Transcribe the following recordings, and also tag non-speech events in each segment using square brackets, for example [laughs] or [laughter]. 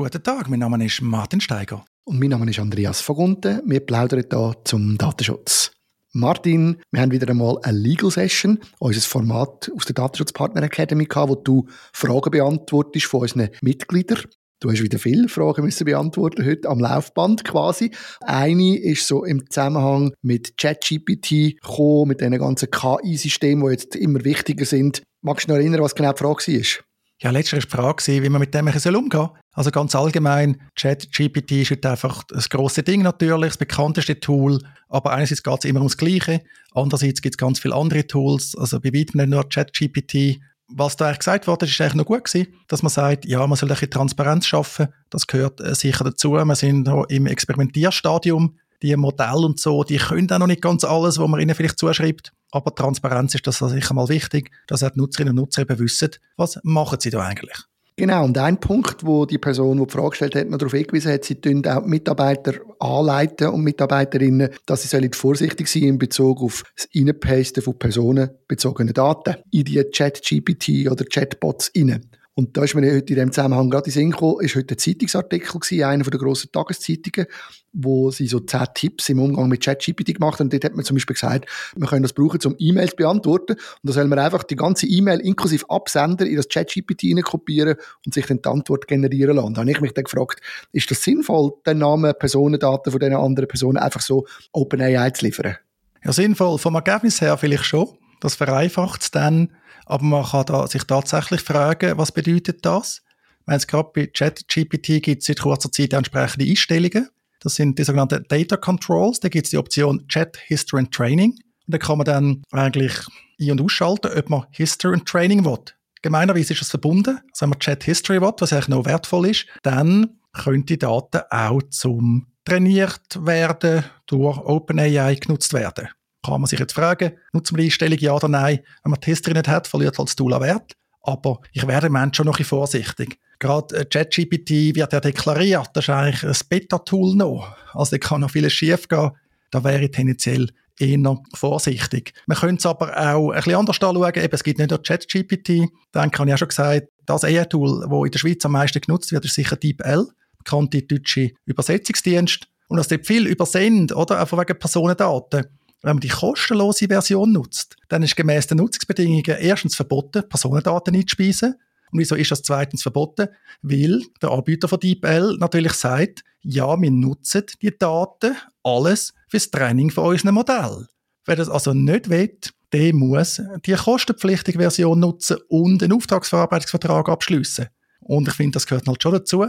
Guten Tag, mein Name ist Martin Steiger. Und mein Name ist Andreas Vogunten. Wir plaudern hier zum Datenschutz. Martin, wir haben wieder einmal eine Legal Session, unser Format aus der Datenschutzpartner Academy wo du Fragen beantwortest von unseren Mitgliedern. Du hast wieder viele Fragen müssen beantworten heute am Laufband quasi. Eine ist so im Zusammenhang mit ChatGPT gekommen, mit diesen ganzen KI-Systemen, die jetzt immer wichtiger sind. Magst du dich noch erinnern, was genau die Frage war? Ja, letztlich war die Frage, wie man mit dem umgehen soll. Also ganz allgemein, ChatGPT ist heute einfach das grosse Ding natürlich, das bekannteste Tool, aber einerseits geht es immer ums Gleiche, andererseits gibt es ganz viele andere Tools, also bei weitem nicht nur ChatGPT. Was da eigentlich gesagt wurde, ist eigentlich noch gut gewesen, dass man sagt, ja, man soll ein bisschen Transparenz schaffen, das gehört äh, sicher dazu, wir sind noch im Experimentierstadium, die Modelle und so, die können auch noch nicht ganz alles, was man ihnen vielleicht zuschreibt. Aber Transparenz ist das sicher mal wichtig, dass auch die Nutzerinnen und Nutzer wissen, was machen sie da eigentlich. Genau, und ein Punkt, wo die Person, die die Frage gestellt hat, noch darauf hingewiesen hat, sie tun auch Mitarbeiter anleiten und Mitarbeiterinnen, dass sie vorsichtig sein in Bezug auf das Einpasten von personenbezogenen Daten in die Chat-GPT oder Chatbots rein. Und da ist mir heute in dem Zusammenhang gerade in Sinn gekommen, ist heute ein Zeitungsartikel gewesen, einer von der grossen Tageszeitungen, wo sie so zehn Tipps im Umgang mit ChatGPT gemacht haben. Und dort hat man zum Beispiel gesagt, man kann das brauchen, um E-Mails beantworten. Und da soll man einfach die ganze E-Mail inklusive Absender in das ChatGPT kopieren und sich dann die Antwort generieren lassen. Da habe ich mich dann gefragt, ist das sinnvoll, den Namen, Personendaten von diesen anderen Personen einfach so OpenAI zu liefern? Ja, sinnvoll. Vom Ergebnis her vielleicht schon. Das vereinfacht es dann aber man kann da sich tatsächlich fragen, was bedeutet das? Wenn es gerade bei ChatGPT gibt es seit kurzer Zeit entsprechende Einstellungen. Das sind die sogenannten Data Controls. Da gibt es die Option Chat History and Training. Und da kann man dann eigentlich ein- und ausschalten, ob man History and Training will. Gemeinerweise ist es verbunden. Also wenn man Chat History will, was eigentlich noch wertvoll ist, dann können die Daten auch zum trainiert werden, durch OpenAI genutzt werden kann man sich jetzt fragen, nutzt man die Einstellung ja oder nein? Wenn man History nicht hat, verliert halt das Tool an Wert. Aber ich wäre im Moment schon noch ein bisschen vorsichtig. Gerade äh, ChatGPT wird ja deklariert, das ist eigentlich ein Beta-Tool noch. Also da kann noch vieles schief gehen. Da wäre ich tendenziell eher vorsichtig. Man könnte es aber auch ein bisschen anders anschauen. Eben, es gibt nicht nur ChatGPT. Dann habe ich auch schon gesagt, das AI-Tool, das in der Schweiz am meisten genutzt wird, ist sicher DeepL, bekannte deutsche Übersetzungsdienst. Und das dort viel übersendet, oder? Auch wegen Personendaten wenn man die kostenlose Version nutzt, dann ist gemäß den Nutzungsbedingungen erstens verboten, Personendaten einzuspeisen. Und wieso ist das zweitens verboten? Weil der Anbieter von DeepL natürlich sagt, ja, wir nutzen die Daten alles fürs Training von unserem Modell. Wer das also nicht will, der muss die kostenpflichtige Version nutzen und einen Auftragsverarbeitungsvertrag abschließen. Und ich finde, das gehört halt schon dazu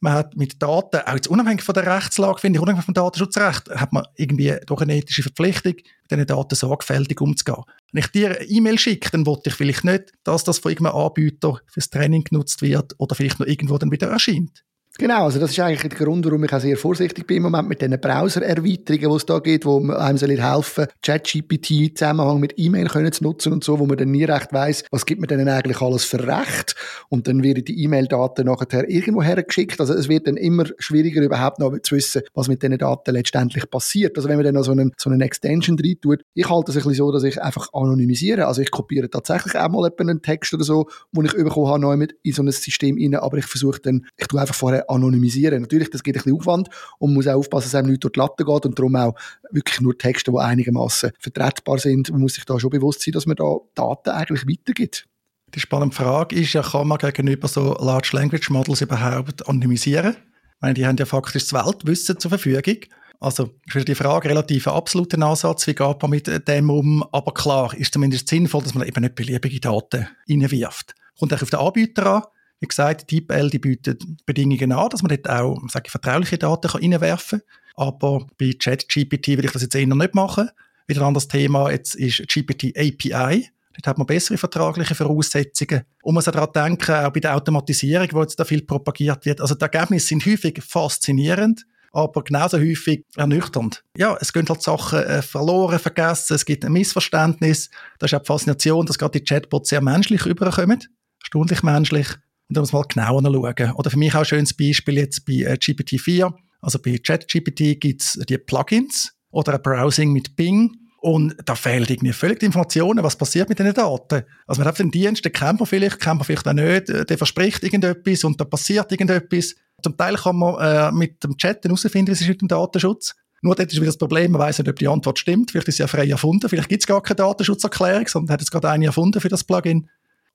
man hat mit Daten, auch jetzt unabhängig von der Rechtslage, finde ich, unabhängig vom Datenschutzrecht, hat man irgendwie doch eine ethische Verpflichtung, mit diesen Daten sorgfältig umzugehen. Wenn ich dir eine E-Mail schicke, dann wollte ich vielleicht nicht, dass das von irgendeinem Anbieter fürs Training genutzt wird oder vielleicht noch irgendwo dann wieder erscheint. Genau, also das ist eigentlich der Grund, warum ich auch sehr vorsichtig bin im Moment mit diesen Browser-Erweiterungen, die es da gibt, wo einem helfen ChatGPT im Zusammenhang mit E-Mail zu nutzen und so, wo man dann nie recht weiss, was gibt man denn eigentlich alles für Recht und dann werden die E-Mail-Daten nachher irgendwo hergeschickt. Also es wird dann immer schwieriger überhaupt noch zu wissen, was mit diesen Daten letztendlich passiert. Also wenn man dann noch so einen, so einen Extension drin tut, ich halte es ein bisschen so, dass ich einfach anonymisiere. Also ich kopiere tatsächlich auch mal einen Text oder so, den ich bekommen habe, neu mit in so ein System rein, aber ich versuche dann, ich tue einfach vorher anonymisieren. Natürlich, das gibt ein bisschen Aufwand und man muss auch aufpassen, dass einem nicht durch die Latte geht und darum auch wirklich nur Texte, die einigermaßen vertretbar sind. Man muss sich da schon bewusst sein, dass man da Daten eigentlich weitergibt. Die spannende Frage ist ja, kann man gegenüber so Large Language Models überhaupt anonymisieren? Ich meine, die haben ja faktisch das Weltwissen zur Verfügung. Also ist die Frage relativ absoluter Ansatz, wie geht man mit dem um? Aber klar, ist zumindest sinnvoll, dass man eben nicht beliebige Daten reinwirft. Kommt auch auf den Anbieter an. Wie gesagt, DeepL die bietet Bedingungen an, dass man dort auch sage ich, vertrauliche Daten reinwerfen kann. Aber bei ChatGPT will ich das jetzt eher nicht machen. Wieder ein anderes Thema jetzt ist GPT API. Dort hat man bessere vertragliche Voraussetzungen. Und man muss auch daran denken, auch bei der Automatisierung, wo jetzt da viel propagiert wird. Also die Ergebnisse sind häufig faszinierend, aber genauso häufig ernüchternd. Ja, es gehen halt Sachen äh, verloren, vergessen, es gibt ein Missverständnis. Das ist auch die Faszination, dass gerade die Chatbots sehr menschlich überkommen. Erstaunlich menschlich. Und da muss man mal genauer anschauen. Oder für mich auch ein schönes Beispiel jetzt bei äh, GPT-4. Also bei ChatGPT gibt es die Plugins oder ein Browsing mit Bing. Und da fehlt irgendwie völlig die Informationen, was passiert mit diesen Daten. Also man hat den Dienst, den kennt man vielleicht, kennt man vielleicht auch nicht, der verspricht irgendetwas und da passiert irgendetwas. Zum Teil kann man äh, mit dem Chat herausfinden, was ist mit dem Datenschutz. Nur dort ist wieder das Problem, man weiß nicht, ob die Antwort stimmt. Vielleicht ist sie ja frei erfunden. Vielleicht gibt es gar keine Datenschutzerklärung, sondern hat es gerade eine erfunden für das Plugin.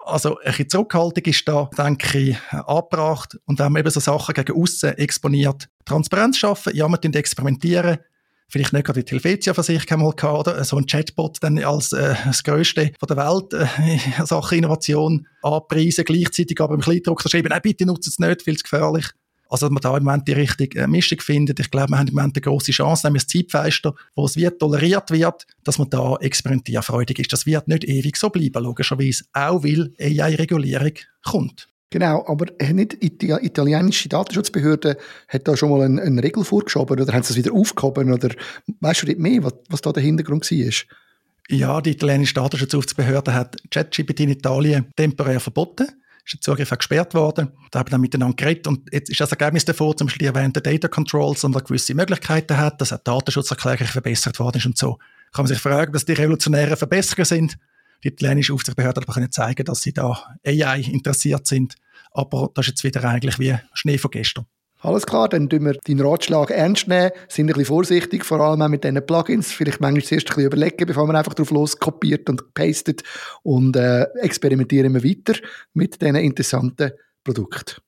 Also ein bisschen Zurückhaltung ist da, denke ich, angebracht. Und wenn man eben so Sachen gegen außen exponiert, Transparenz schaffen, ja, man experimentieren, vielleicht nicht gerade die Helvetia für sich mal gehabt, oder? So ein Chatbot dann als äh, das Größte der Welt äh, [laughs] Sache Innovation anpreisen, gleichzeitig aber im Kleindruck schreiben, nein, bitte nutzt es nicht, viel zu gefährlich. Also, dass man da im Moment die richtige äh, Mischung findet. Ich glaube, wir haben im Moment eine grosse Chance, nämlich das Zeitfenster, wo es wird toleriert wird, dass man da experimentierfreudig ist. Das wird nicht ewig so bleiben, logischerweise. Auch weil AI-Regulierung kommt. Genau, aber nicht die italienische Datenschutzbehörde hat da schon mal eine, eine Regel vorgeschoben oder haben sie das wieder aufgehoben oder weißt du nicht mehr, was, was da der Hintergrund war? Ja, die italienische Datenschutzbehörde hat ChatGPT in Italien temporär verboten ist der Zugriff auch gesperrt worden. Da haben wir dann miteinander geredet und jetzt ist das Ergebnis davor, zum Beispiel die erwähnten Data Controls, und gewisse Möglichkeiten hat, dass auch die Datenschutzerklärung verbessert worden ist und so. Kann man sich fragen, was die revolutionären Verbesserungen sind. Die italienische Aufsichtsbehörde hat aber zeigen, dass sie da AI interessiert sind. Aber das ist jetzt wieder eigentlich wie Schnee von gestern. Alles klar, dann tun wir deinen Ratschlag ernst nehmen, sind ein bisschen vorsichtig, vor allem auch mit diesen Plugins. Vielleicht manchmal zuerst ein bisschen überlegen, bevor man einfach drauf los kopiert und pastet und äh, experimentieren wir weiter mit diesen interessanten Produkten.